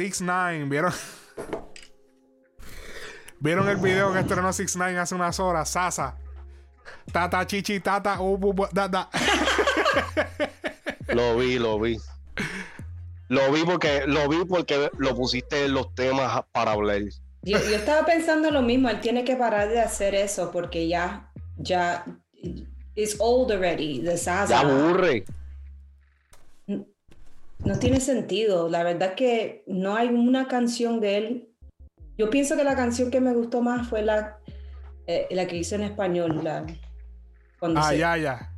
6 9 ¿vieron? ¿Vieron el video que estrenó 6 9 hace unas horas? Sasa. Tata, chichi, tata, uh, bu, bu, da, da. Lo vi, lo vi. Lo vi porque lo vi porque lo pusiste en los temas para hablar. Yo, yo estaba pensando lo mismo, él tiene que parar de hacer eso porque ya, ya, it's old already, the Ya Zaza. aburre. No tiene sentido, la verdad que no hay una canción de él. Yo pienso que la canción que me gustó más fue la, eh, la que hizo en español, la, cuando Ah, se- ya, ya.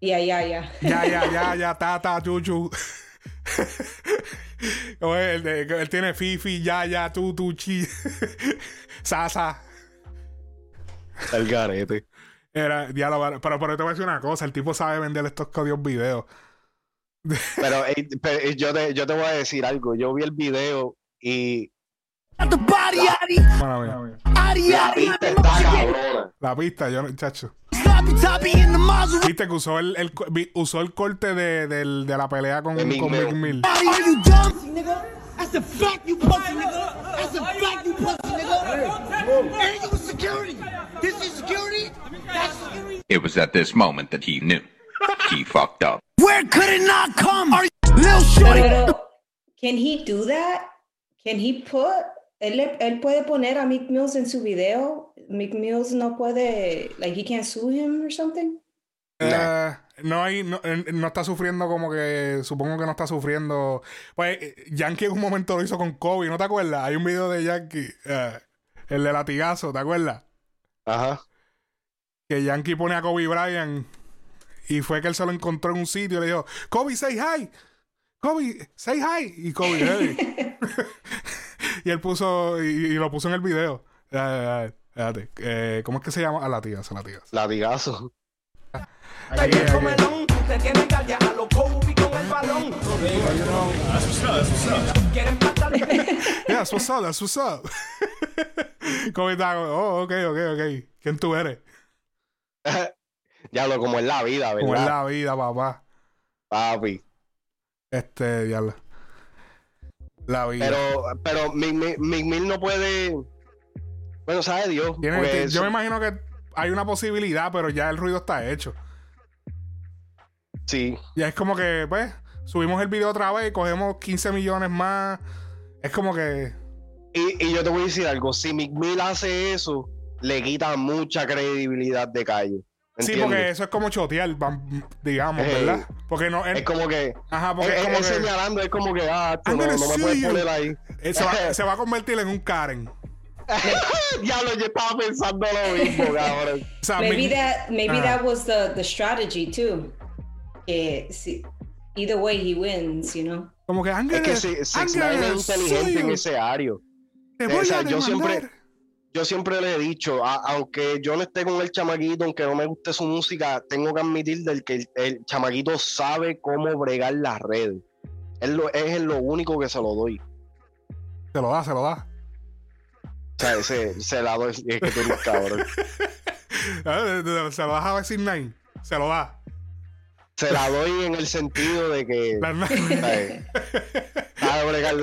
Ya, ya, ya. Ya, ya, ya, ya, tata, chuchu. Oye, él, él tiene Fifi, ya, ya, tu, tu, chi. Sasa. El garete. Era, diálogo, pero, pero te voy a decir una cosa: el tipo sabe vender estos códigos videos. Pero, eh, pero, eh, yo, te, yo te voy a decir algo. Yo vi el video y. Bueno, mira, Addy, la pista está cabrona. la pista, yo, no- chacho. Viste que usó el, el usó el corte de, del- de la pelea con, De Meek con Mill. Mill. It was at this moment that he knew. He fucked up. Where could it not come? Are you Lil Shorty? Pero, can he do that? Can he put, él, puede poner a Meek Mills en su video? Meek Mills no puede, like he can't sue him or something? Eh, no hay, no, eh, no está sufriendo como que, supongo que no está sufriendo. Pues eh, Yankee en un momento lo hizo con Kobe, ¿no te acuerdas? Hay un video de Yankee, el de latigazo, ¿te acuerdas? Ajá. Que Yankee pone a Kobe Bryant y fue que él se lo encontró en un sitio y le dijo, Kobe, say hi. Kobe, say hi. Y Kobe, hey. y él puso, y, y lo puso en el video. Espérate, eh, ¿cómo es que se llama? A latigazo, latigazo. Latigazo. Te tienen calle a. Quieren matar Yeah, that's what's up, that's what's up. Kobe está oh, ok, ok, ok. ¿Quién tú eres? ya lo como es la vida, Como es ¿verdad? la vida, papá. Papi. Este, diablo. La vida. Pero, pero Mick Mill- no puede. Bueno, sabe Dios. Porque yo me imagino que hay una posibilidad, pero ya el ruido está hecho. Sí. Ya es como que, pues, subimos el video otra vez, cogemos 15 millones más. Es como que. Y, y yo te voy a decir algo. Si Mick Mill hace eso, le quita mucha credibilidad de calle. Sí, porque eso es como chotear, digamos. ¿verdad? Porque no. él- Es como que. ajá, porque es, es como es que. señalando, es como que, ah, tú I'm no, no me puedes poner ahí. eh, se, va, se va a convertir en un Karen. ya lo yo estaba pensando lo mismo, cabrón. O sea, Maybe mi- that, maybe Ah. that was the, the strategy too. Que si, either way he wins, you know. como que I'm Es que si- Six Nine es inteligente en ese área. Te O voy sea, a yo siempre-. Yo siempre le he dicho, a- aunque yo no esté con el chamaquito, aunque no me guste su música, tengo que admitir del que el, el chamaquito sabe cómo bregar las redes. Es lo, es lo único que se lo doy. Se lo da, se lo da. O sea, ese, se la doy, es que tú eres cabrón. Se lo das a Vecin Nine. Se lo da. Se la doy en el sentido de que La- sabe bregar.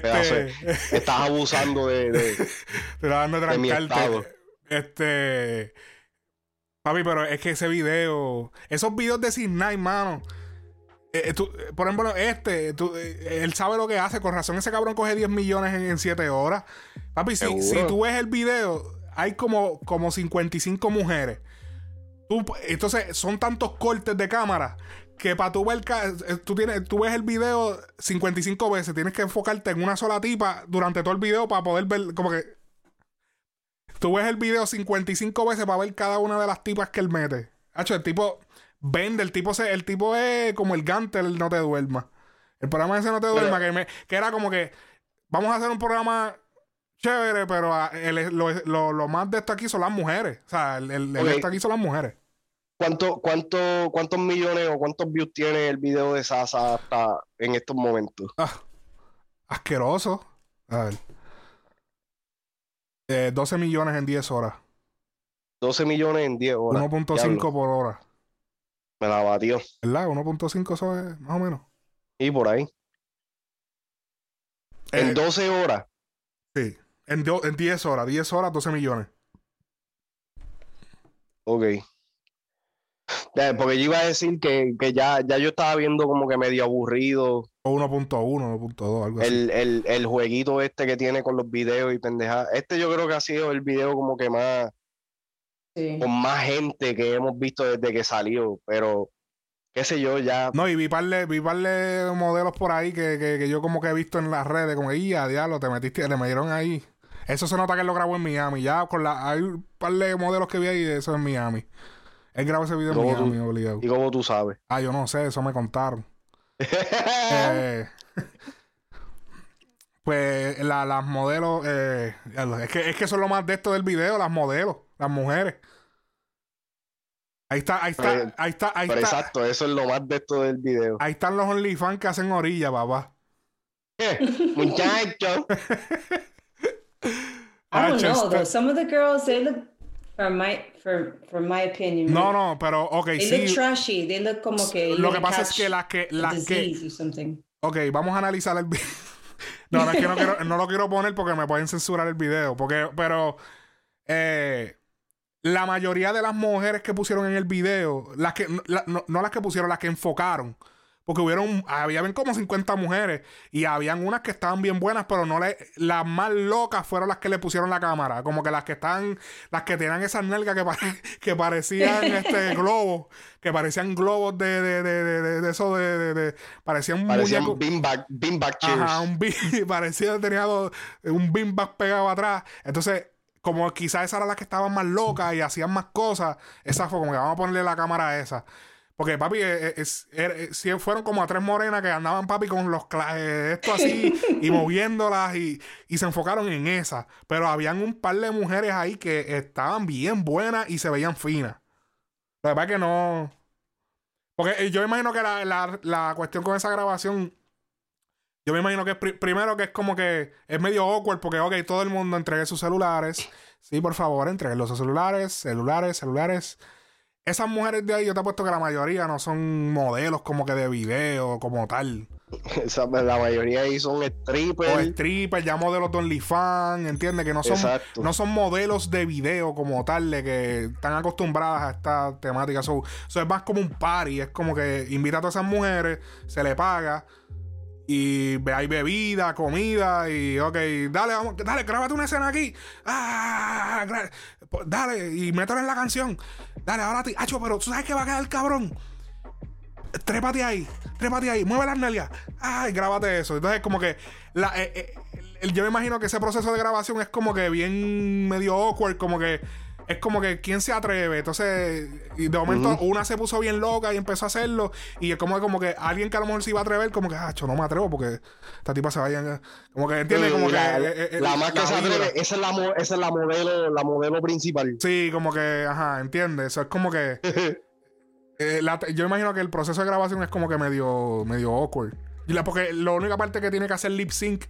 Pedazo de- este. Estás abusando de, de- Te la dando trancarte. Este. Papi, pero es que ese video. Esos videos de Nine, mano. eh, eh, tú- eh, por ejemplo, este, tú, eh, él sabe lo que hace. Con razón, ese cabrón coge 10 millones en, 7 horas. Papi, si, si tú ves el video, hay como, como 55 mujeres. Tú- entonces, son tantos cortes de cámara que para tú ver, eh, tú, tienes, tú ves el video 55 veces. Tienes que enfocarte en una sola tipa durante todo el video para poder ver, como que. Tú ves el video 55 veces para ver cada una de las tipas que él mete. Hacho, el tipo vende, el tipo se, el tipo es como el Gantel, el no te duerma. El programa ese no te duerma, que, me- que era como que vamos a hacer un programa chévere, pero ah, el- lo, lo- lo más de esto aquí son las mujeres. O sea, el, el- el Ok. de esto aquí son las mujeres. ¿Cuánto, cuánto, ¿Cuántos millones o cuántos views tiene el video de Sasa hasta en estos momentos? Ah, asqueroso. A ver. Eh, 12 millones en 10 horas. 12 millones en 10 horas. 1.5 Diablo, por hora. Me la batió. ¿Verdad? 1.5 eso es más o menos. Y por ahí. En Eh, 12 horas. Sí. En, do- en 10 horas. 10 horas, 12 millones. Ok. Porque yo iba a decir que, que ya, ya yo estaba viendo como que medio aburrido O 1.1, 1.2, algo así. el, el, el jueguito este que tiene con los videos y pendejadas. Este yo creo que ha sido el video como que más, Sí. con más gente que hemos visto desde que salió, pero qué sé yo, ya No, y vi parle, vi parle modelos por ahí que, que, que yo como que he visto en las redes, como que, ya, diablo, te metiste, le metieron ahí. Eso se nota que él lo grabó en Miami. Ya con la, hay un par de modelos que vi ahí, eso en Miami. Él grabó ese video en ¿Cómo tú? Miami, obligado. y como tú sabes. Ah, yo no sé, eso me contaron. Eh, pues la- las modelos, eh, es que, es que eso es lo más de esto del video, las modelos, las mujeres. Ahí está, ahí está, Pero- ahí está, ahí Pero está. exacto, eso es lo más de esto del video. Ahí están los OnlyFans que hacen orilla, papá. Muchacho. I don't know though. Some of the girls they look, for my for for my opinion. No, no, pero, ok, They look sí. trashy. They look como que Lo que pasa es que las que, las que, ok, vamos a analizar el video. no, no es que no, quiero, no lo quiero poner porque me pueden censurar el video. Porque, pero, eh, la mayoría de las mujeres que pusieron en el video, las que, la- no- no las que pusieron, las que enfocaron. Porque hubieron, habían como 50 mujeres y habían unas que estaban bien buenas, pero no le, las más locas fueron las que le pusieron la cámara. Como que las que están, las que tenían esas nalgas que, pare- que parecían este globos, que parecían globos de, de, de, de, de- de eso de, de, de- parecían Parecían muñecos. beanbag, beanbag chairs. Ajá, un bean, parecía tenía dos- un beanbag pegado atrás. Entonces, como quizás esas eran las que estaban más locas y hacían más cosas, esa fue como que vamos a ponerle la cámara a esa. Porque, papi, eh, eh, es- er- eh, fueron como a tres morenas que andaban, papi, con los esto así y moviéndolas y, y se enfocaron en esa. Pero habían un par de mujeres ahí que estaban bien buenas y se veían finas. La verdad que no. Porque yo imagino que la, la- la cuestión con esa grabación. Yo me imagino que es pri- primero que es como que es medio awkward porque, ok, todo el mundo entregue sus celulares. Sí, por favor, entreguen los celulares, celulares, celulares. Esas mujeres de ahí, yo te apuesto que la mayoría no son modelos como que de video, como tal. Esa- la mayoría ahí son O strippers. strippers, ya modelos de OnlyFans, ¿entiendes? Que no son, Exacto. no son modelos de video como tal, de que están acostumbradas a esta temática. Eso es más como un party, es como que invita a todas esas mujeres, se le paga y hay bebida, comida y ok, dale, vamos, dale, grábate una escena aquí. Ah, gra- po- dale, y mételo en la canción. Dale, ahora ti, Acho, pero tú sabes que va a quedar cabrón. Trépate ahí, trépate ahí, mueve las nalgas. Ay, grábate eso. Entonces, como que eh, eh, yo me imagino que ese proceso de grabación es como que bien medio awkward, como que es como que quién se atreve. Entonces, y de momento una se puso bien loca y empezó a hacerlo. Y es como, como que alguien que a lo mejor se iba a atrever, como que, ah, no me atrevo porque esta tipa se vaya. Como que entiende, como que. la, eh, eh, la más que se atreve, esa es la, esa es la modelo, la modelo principal. Sí, como que, ajá, entiende. Eso es como que. eh, la- yo imagino que el proceso de grabación es como que medio, medio awkward. Y la, porque la única parte que tiene que hacer lip sync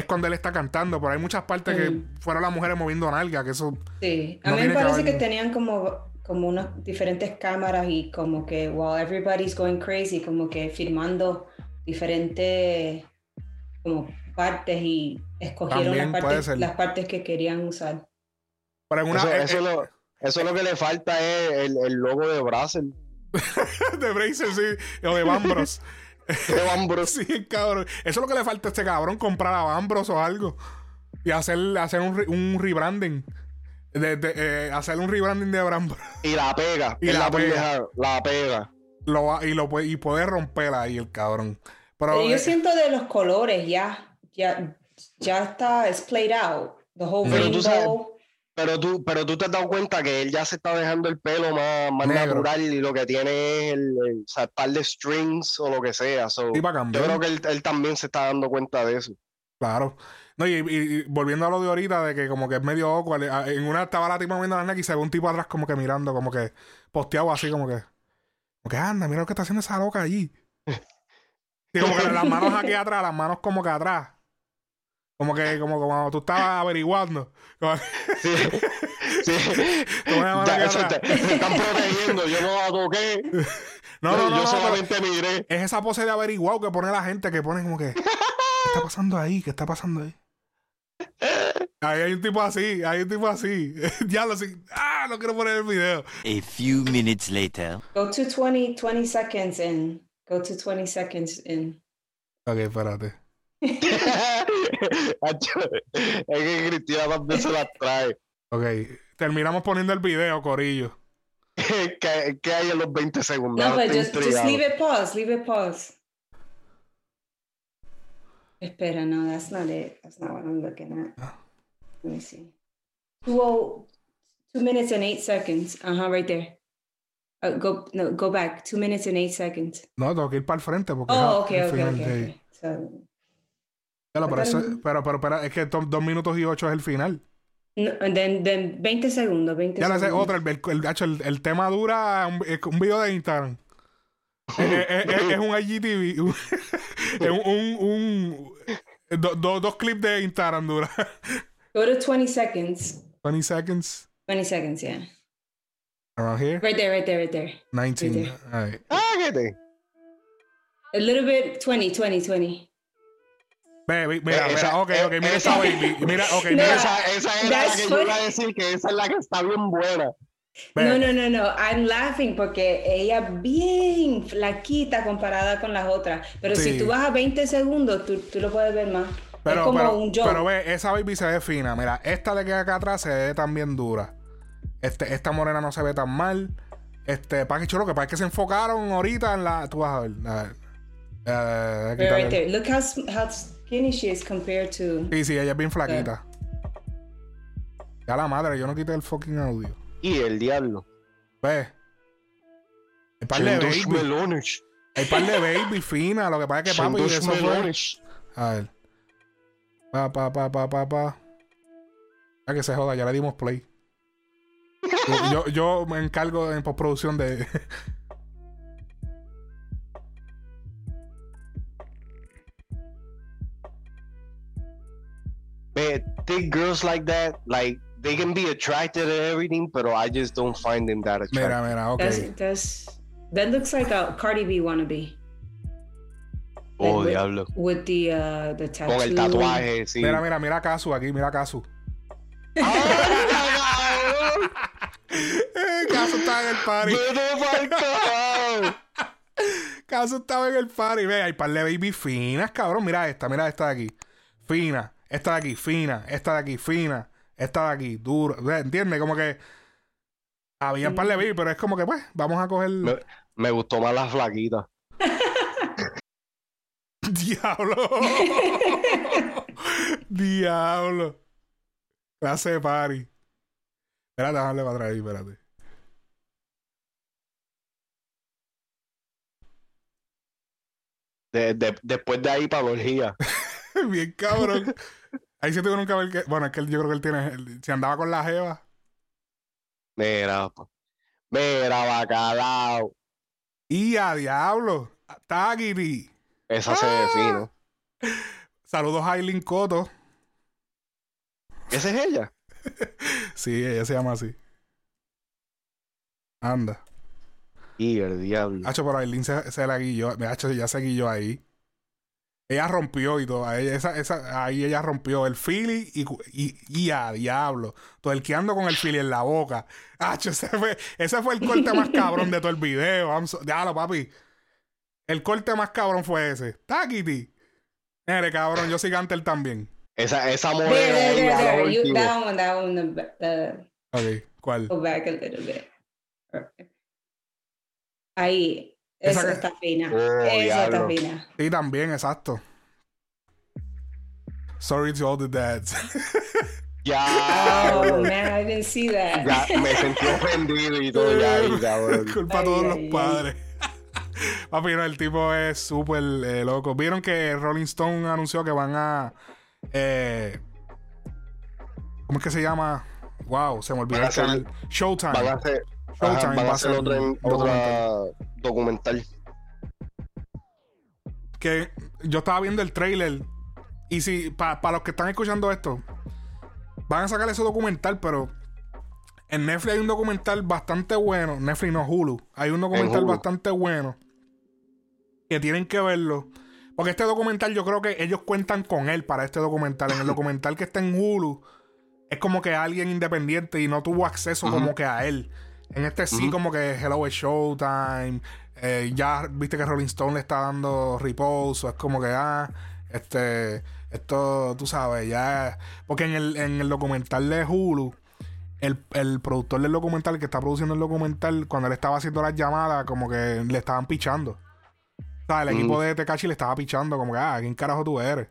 es cuando él está cantando. Pero hay muchas partes que Mm. fueron las mujeres moviendo nalga, que eso. Sí, a No mí me que parece que haber- tenían como, como unas diferentes cámaras y como que while everybody's going crazy, como que filmando diferentes como partes y escogieron las partes, las partes que querían usar. Pero en una. Eso, eh, eso eh, lo, eso lo que le falta es el, el logo de Brazzers. de Bracer, sí. O de Bambros. De Bambros. sí, cabrón. Eso es lo que le falta a este cabrón, comprar a Bambros o algo. Y hacer, hacer un, un rebranding. De, de, eh, hacer un rebranding de Bambros. Y la pega. Y la la, pega. pendeja, la pega. Lo y lo puede, y puede romper ahí el cabrón. Pero, yo eh, siento de los colores ya, ya, ya está, es played out. The whole Pero tú sabes- rainbow. Pero tú, pero tú te has dado cuenta que él ya se está dejando el pelo más, más natural y lo que tiene es el, el- o sea, par de strings o lo que sea. So, Sí, yo creo que él, él también se está dando cuenta de eso. Claro. No, y, volviendo a lo de ahorita, de que como que es medio awkward. eh, En una estaba la tipa viendo la neck y se ve un tipo atrás como que mirando, como que posteado así, como que. Como que anda, mira lo que está haciendo esa loca allí. Y como que las manos aquí atrás, las manos como que atrás. Como que, como como tú estabas averiguando. Como- Sí, sí. Ya, eso te, te están protegiendo. Yo no la toqué. No, no, no, yo no, solamente miré. es esa pose de averiguado que pone la gente que pone como que. está pasando ahí? ¿Qué está pasando ahí? Ahí hay un tipo así, hay un tipo así. ya lo sé. Ah, no quiero poner el video. A few minutes later. Go to 20, 20 seconds in. Go to 20 seconds in. Ok, espérate. Es que Cristiano también se las trae. Ok, terminamos poniendo el video, Corillo. ¿Qué, qué hay en los 20 segundos? No, but estoy just, just leave it pause. Leave it pause. Espera, no, that's not it. That's not what I'm looking at. Let me see. Two, oh, two minutes and eight seconds. Uh huh, right there. Uh, go no, go back. Two minutes and eight seconds. No, tengo que ir para el frente porque Oh, okay, de- okay. So, Ya lo, pero, eso- Pero- pero, pero, es que to- dos minutos y ocho es el final. no, and then, then 20 segundos, 20 Ya le sé segundos. otra, el, el, el- el- el tema dura un, un video de Instagram. es, es- es- es un IGTV. un- es un, un, un- do- do- dos clips de Instagram dura. Go to 20 seconds. 20 seconds. 20 seconds, yeah. Around here. Right there, right there, right there. 19. there. Alright. Ah, ¿qué te? A little bit, 20, 20, 20. Baby, mira, Eh, mira, esa- ok, eh, ok, mira esa- esa baby. Mira, ok, No, mira Esa, esa era la que yo iba a decir, que esa es la que está bien buena. No, no, no, no. I'm laughing porque ella es bien flaquita comparada con las otras. Pero Sí. si tú vas a 20 segundos, tú, tú lo puedes ver más. Pero, es como pero, un joke. pero ve, esa baby se ve fina. Mira, esta de que acá atrás se ve también dura. Este, esta morena no se ve tan mal. Este, para que chulo, que para que se enfocaron ahorita en la. Tú vas a ver. A ver. Eh, Right, there. Look how, how skinny she is compared to. Sí, sí, ella es bien flaquita. Ya la madre, yo no quité el fucking audio. Y el diablo. Ve. Hay par de baby. melones. Hay par de baby fina. Lo que pasa es que papi, dos eso fue. melones. A ver. Pa, pa, pa, pa, pa, pa. Ya que se joda, ya le dimos play. Yo, yo, yo me encargo en postproducción de. But thick girls like that, like they can be attracted and everything, but I just don't find them that attractive. Mira, mira, ok. That's, that's, that looks like a Cardi B wannabe. oh, like with- diablo. With the, uh, the tattoo. Con el tatuaje, sí. Mira, mira, mira Casu aquí, mira Casu. ¡Ay, Casu estaba en el party. Casu estaba en el party. Ve, hay par de baby finas, cabrón. Mira esta, mira esta de aquí. Fina. Esta de aquí, fina. Esta de aquí, fina. Esta de aquí, dura. ¿Entiendes? Como que. Había un par de baby, pero es como que, pues, vamos a coger. Me, me gustó más la flaquita. Diablo. Diablo. Clase de party. Espérate, déjame para atrás ahí, espérate. De- de- después de ahí para orgía. Bien cabrón. Ahí sí tuvo nunca ver que. Bueno, es que yo creo que él tiene. Si andaba con la jeva. Mira, mira, bacalao. Y a diablo. Tagiri. Esa se ve fino. Saludos a Aileen Coto. ¿Esa es ella? Sí, ella se llama así. Anda. Y el diablo. Hacho, pero Aileen se, se la guilló. Hacho, ya se guilló ahí. Ella rompió y todo. Ahí, esa, esa, ahí ella rompió el Philly y, y, y a diablo. Todo el que ando con el Philly en la boca. Hacho, ese fue, ese fue el corte más cabrón de todo el video. So- Diablo, papi. El corte más cabrón fue ese. Takiti. Mire, cabrón, yo soy Gantel también. Esa, esa there, there, there. You, último. that one, that one, the, the, Ok, ¿cuál? go back a little bit. Ahí. Esa que- está fina. Oh, Esa está fina. Sí, también, exacto. Sorry to all the dads. Ya, Oh, man, I didn't see that. ya me sentí ofendido y todo ya. Culpa a todos ay, los ay. padres. Papi, no, el tipo es súper eh, loco. Vieron que Rolling Stone anunció que van a. eh, ¿Cómo es que se llama? Wow, se me olvidó Van a el canal. hacer- Showtime. Van a hacer, ajá, Showtime van va a hacer otra, documental. Que yo estaba viendo el trailer. Y si, para los que están escuchando esto, van a sacar ese documental, pero en Netflix hay un documental bastante bueno. Netflix no, Hulu. Hay un documental bastante bueno. Que tienen que verlo. Porque este documental yo creo que ellos cuentan con él para este documental. En el documental que está en Hulu, es como que alguien independiente y no tuvo acceso como que a él. En este sí, como que Hello es Showtime. eh, ya viste que Rolling Stone le está dando reposo. Es como que, ah, este, esto, tú sabes, ya. Porque en el, en el documental de Hulu, el, el productor del documental que está produciendo el documental, cuando él estaba haciendo las llamadas, como que le estaban pichando. O sea, el equipo de Tekashi le estaba pichando, como que, ah, ¿quién carajo tú eres?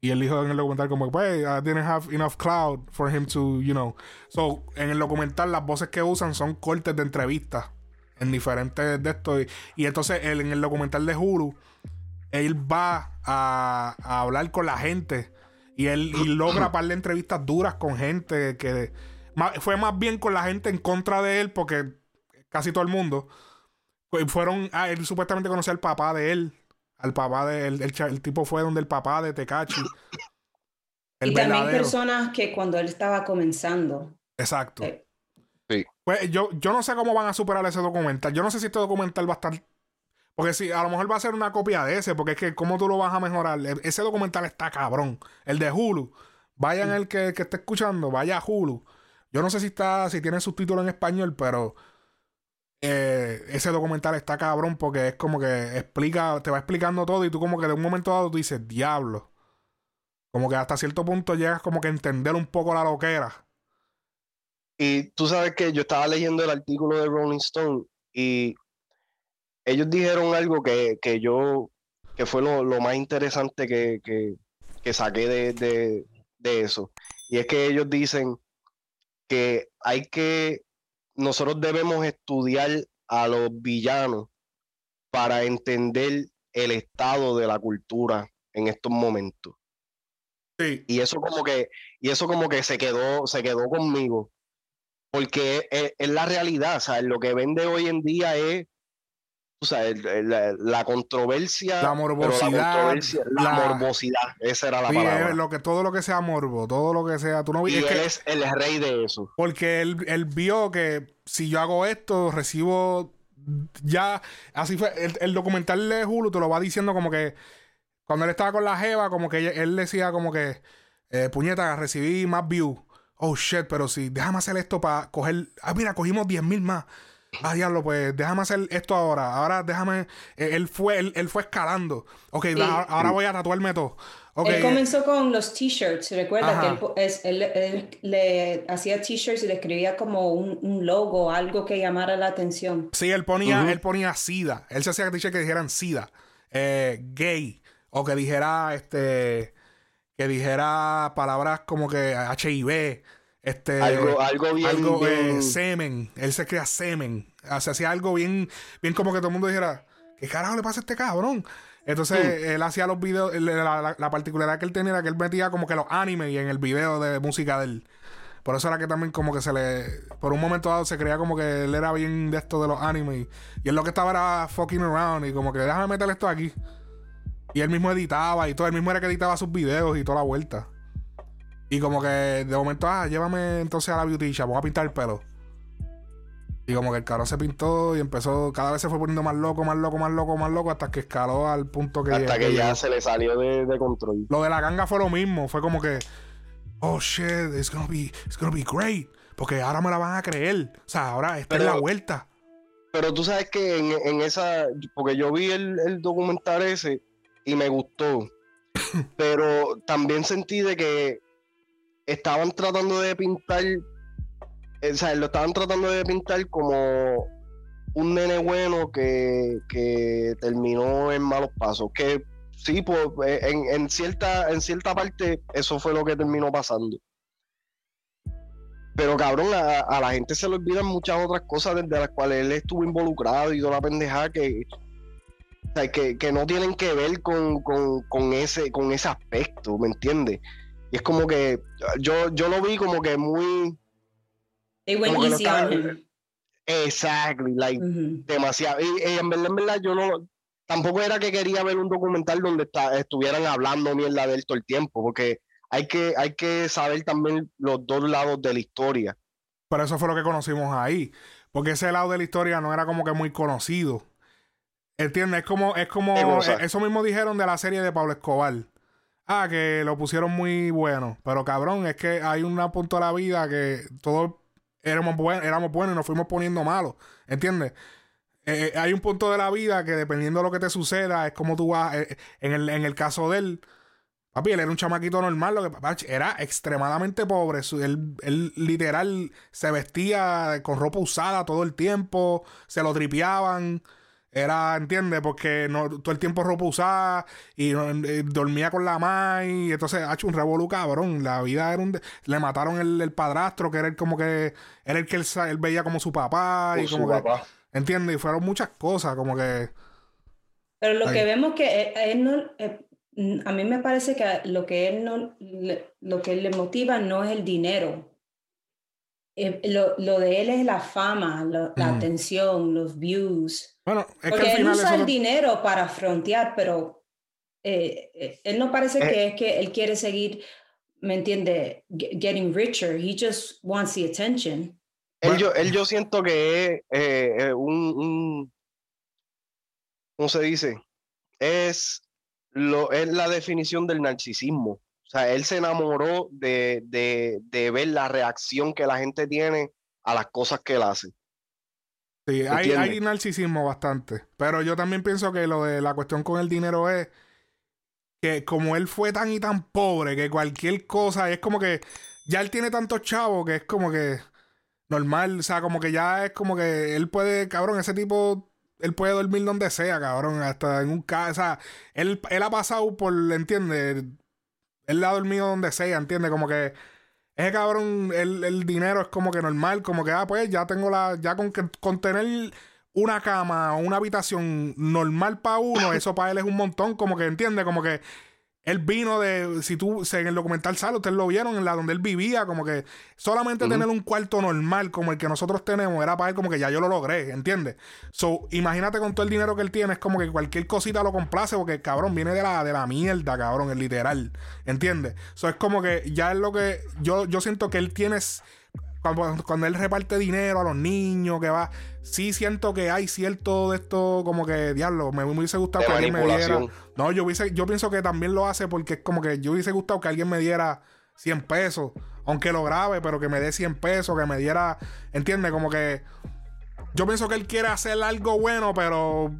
Y él dijo en el documental como, pues, I didn't have enough cloud for him to, you know. So, en el documental las voces que usan son cortes de entrevistas en diferentes de estos. Y, y entonces él, en el documental de Hulu, él va a, a hablar con la gente y él y logra par entrevistas duras con gente que fue más bien con la gente en contra de él porque casi todo el mundo pues, fueron ah, él supuestamente conocía al papá de él al papá de el, el tipo fue donde el papá de Tecachi el y también verdadero. personas que cuando él estaba comenzando. exacto eh, Pues yo, yo no sé cómo van a superar ese documental. Yo no sé si este documental va a estar. Porque si a lo mejor va a ser una copia de ese, porque es que cómo tú lo vas a mejorar. E- Ese documental está cabrón. El de Hulu. Vayan el que, que esté escuchando, vaya a Hulu. Yo no sé si está, si tiene subtítulos en español, pero eh, ese documental está cabrón porque es como que explica, te va explicando todo y tú como que de un momento dado tú dices, diablo. Como que hasta cierto punto llegas como que a entender un poco la loquera. Y tú sabes que yo estaba leyendo el artículo de Rolling Stone y ellos dijeron algo que, que yo, que fue lo, lo más interesante que, que, que saqué de, de, de eso. Y es que ellos dicen que hay que, nosotros debemos estudiar a los villanos para entender el estado de la cultura en estos momentos. Sí. Y eso como que, y eso como que se quedó, se quedó conmigo. Porque es, es la realidad, o sea, lo que vende hoy en día es, o sea, el- el- la, la controversia, La morbosidad, controversia- la, la- morbosidad, esa era la Sí, palabra. es lo que, todo lo que sea morbo, todo lo que sea. Tú no Y es él que- es el rey de eso. Porque él, él vio que si yo hago esto, recibo ya. Así fue. El, el documental de Hulu te lo va diciendo como que. Cuando él estaba con la Jeva, como que él decía como que. eh, puñeta, recibí más views. Oh shit, pero si déjame hacer esto para coger. Ah, mira, cogimos 10 mil más. Ah, diablo, pues déjame hacer esto ahora. Ahora déjame. eh, él fue, él, él fue escalando. Ok, Sí. ahora, ahora voy a tatuarme todo. Ok, Él comenzó con los t-shirts, recuerda Ajá. que él, es- él- él le hacía t-shirts y le escribía como un, un logo, algo que llamara la atención. Sí, él ponía, él ponía SIDA. Él se hacía t-shirts que dijeran SIDA, eh, gay, o que dijera, este, que dijera palabras como que HIV, este, Algo, algo bien, algo, eh, bien- semen. Él se crea semen. O sea, hacía algo bien, bien como que todo el mundo dijera, ¿qué carajo le pasa a este cabrón? Entonces, él hacía los videos, la, la- la particularidad que él tenía era que él metía como que los animes en el video de música de él. Por eso era que también como que se le... Por un momento dado se creía como que él era bien de esto de los animes. Y, y él lo que estaba era fucking around y como que déjame meter esto aquí. Y él mismo editaba y todo. Él mismo era que editaba sus videos y toda la vuelta. Y como que de momento, ah, llévame entonces a la beauty shop, vamos a pintar el pelo. Y como que el cabrón se pintó y empezó, cada vez se fue poniendo más loco, más loco, más loco, más loco, hasta que escaló al punto que... hasta que ya se le salió de, de control. Lo de la ganga fue lo mismo. Fue como que, oh shit, it's gonna be, it's gonna be great. Porque ahora me la van a creer. O sea, ahora esta es Pero- la vuelta. Pero tú sabes que en, en esa, porque yo vi el, el documental ese y me gustó, pero también sentí de que estaban tratando de pintar, eh, o sea, lo estaban tratando de pintar como un nene bueno que, que terminó en malos pasos, que sí, pues eh, en, en cierta, en cierta parte eso fue lo que terminó pasando. Pero cabrón, a, la gente se le olvidan muchas otras cosas desde las cuales él estuvo involucrado y toda la pendejada que, que, que no tienen que ver con, con, con ese, con ese aspecto, ¿me entiendes? Y es como que yo, yo lo vi como que muy They went Como que no easy estaba- on him. exactly, like demasiado. Y, y en verdad, en verdad, yo no tampoco era que quería ver un documental donde está, estuvieran hablando mierda de él todo el tiempo, porque hay que, hay que saber también los dos lados de la historia. Pero eso fue lo que conocimos ahí. Porque ese lado de la historia no era como que muy conocido. ¿Entiendes? Es como, es como, eh, eso mismo dijeron de la serie de Pablo Escobar. Ah, que lo pusieron muy bueno. Pero cabrón, es que hay un punto de la vida que todos éramos, éramos buenos y nos fuimos poniendo malos. ¿Entiendes? Eh, eh, hay un punto de la vida que dependiendo de lo que te suceda, es como tú vas. eh, en, el, en el caso de él, papi, él era un chamaquito normal, lo que era extremadamente pobre. Él, él literal se vestía con ropa usada todo el tiempo, se lo tripeaban. Era, ¿entiendes? Porque no, todo el tiempo ropa usada y no, eh, dormía con la mai. Y entonces ha hecho un revolú cabrón. La vida era un. de- Le mataron el, el padrastro, que era el como que. Era el que él, él veía como su papá. Y su como que- papá. ¿Entiendes? Y fueron muchas cosas, como que. Pero lo que vemos que él, él no, eh, mm, a mí me parece que lo que él no, le- lo que le motiva no es el dinero. Eh, lo, lo de él es la fama, lo- la Mm. atención, los views. Bueno, es que Porque él usa eso el no- dinero para frontear, pero eh, eh, él no parece Eh. que es que él quiere seguir, ¿me entiende? Ge- Getting richer. He just wants the attention. Él, Bueno. yo, él yo siento que es un, un- ¿cómo se dice? Es, lo, es la definición del narcisismo. O sea, él se enamoró de, de, de ver la reacción que la gente tiene a las cosas que él hace. Sí, hay, hay narcisismo bastante. Pero yo también pienso que lo de la cuestión con el dinero es que como él fue tan y tan pobre que cualquier cosa es como que ya él tiene tantos chavos que es como que normal, o sea, como que ya es como que él puede, cabrón, ese tipo, él puede dormir donde sea, cabrón, hasta en un casa, o sea, él, él ha pasado por, ¿entiendes? Él ha dormido donde sea, ¿entiendes? Como que ese cabrón, el, el dinero es como que normal, como que, ah, pues ya tengo la, ya con, que, con tener una cama o una habitación normal para uno, eso para él es un montón, como que entiende, como que él vino de, si tú, en el documental sale, ustedes lo vieron, en la donde él vivía, como que solamente tener un cuarto normal como el que nosotros tenemos era para él como que ya yo lo logré, ¿entiendes? So, imagínate con todo el dinero que él tiene, es como que cualquier cosita lo complace porque el cabrón viene de la, de la mierda, cabrón, es literal, ¿entiendes? So, es como que ya es lo que, yo, yo siento que él tiene, cuando, cuando él reparte dinero a los niños, que va, sí siento que hay cierto de esto, como que, diablo, me, me hubiese gustado De que alguien me diera. No, yo hubiese, yo pienso que también lo hace porque es como que yo hubiese gustado que alguien me diera 100 pesos, aunque lo grabe, pero que me dé 100 pesos, que me diera, ¿entiendes? Como que yo pienso que él quiere hacer algo bueno, pero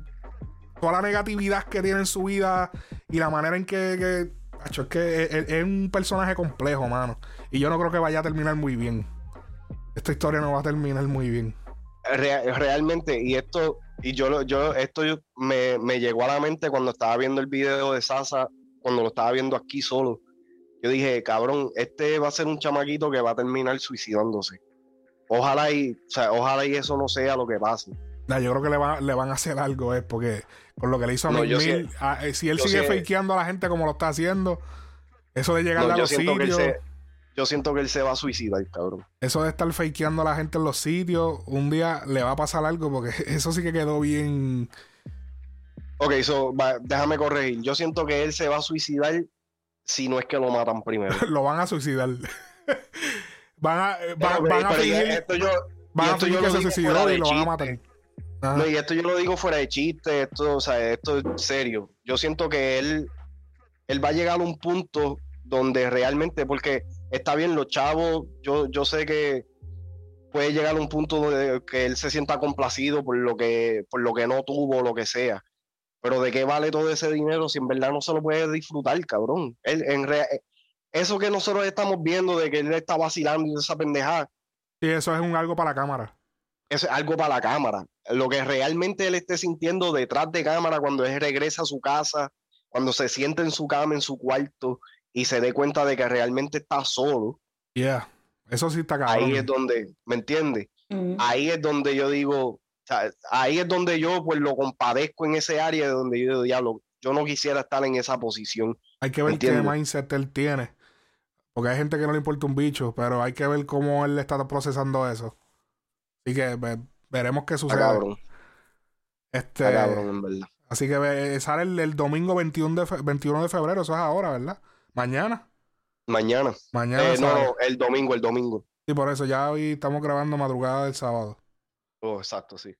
toda la negatividad que tiene en su vida y la manera en que, que acho, es que es, es- es un personaje complejo, mano. Y yo no creo que vaya a terminar muy bien. Esta historia no va a terminar muy bien. Rea- realmente, y esto, y yo, lo- yo esto yo- me, me llegó a la mente cuando estaba viendo el video de Sasa, cuando lo estaba viendo aquí solo. Yo dije, cabrón, este va a ser un chamaquito que va a terminar suicidándose. Ojalá y, o sea, ojalá y eso no sea lo que pase. Nah, yo creo que le, va- le van a hacer algo, es porque con lo que le hizo a No, sí- ah, eh, si él sigue fakeando a la gente como lo está haciendo, eso de llegar No, a los siento que él sitios, se, yo siento que él se va a suicidar, cabrón. eso de estar fakeando a la gente en los sitios, un día le va a pasar algo porque eso sí que quedó bien. Ok, so, va- déjame corregir. Yo siento que él se va a suicidar si no es que lo matan primero. lo van a suicidar. van a, eh, Pero, van a fingir, esto yo, van a esto fingir yo que se suicidó y lo van a matar. Ajá. No, y esto yo lo digo fuera de chiste, esto, o sea, esto es serio. Yo siento que él, él va a llegar a un punto donde realmente, porque está bien, los chavos, yo, yo sé que puede llegar a un punto donde que él se sienta complacido por lo que, por lo que no tuvo, lo que sea. Pero de qué vale todo ese dinero si en verdad no se lo puede disfrutar, cabrón. Él, en rea- eso que nosotros estamos viendo de que él está vacilando y esa pendejada, Sí, eso es un algo para la cámara. es algo para la cámara. Lo que realmente él esté sintiendo detrás de cámara cuando él regresa a su casa, cuando se siente en su cama, en su cuarto y se dé cuenta de que realmente está solo, Yeah. Eso sí está cabrón. ahí es donde, ¿me entiendes? Mm. Ahí es donde yo digo, o sea, ahí es donde yo pues lo compadezco en ese área de donde yo digo, diablo, yo no quisiera estar en esa posición. Hay que ver qué mindset él tiene. Porque hay gente que no le importa un bicho, pero hay que ver cómo él está procesando eso. Así que ve- veremos qué Está sucede. cabrón, Este, está cabrón, en verdad. Así que ve- sale el, el domingo 21 de, fe- 21 de febrero, eso es ahora, ¿verdad? ¿Mañana? Mañana. Mañana. Eh, no, el domingo, el domingo. Sí, por eso ya hoy estamos grabando madrugada del sábado. Oh, exacto, sí.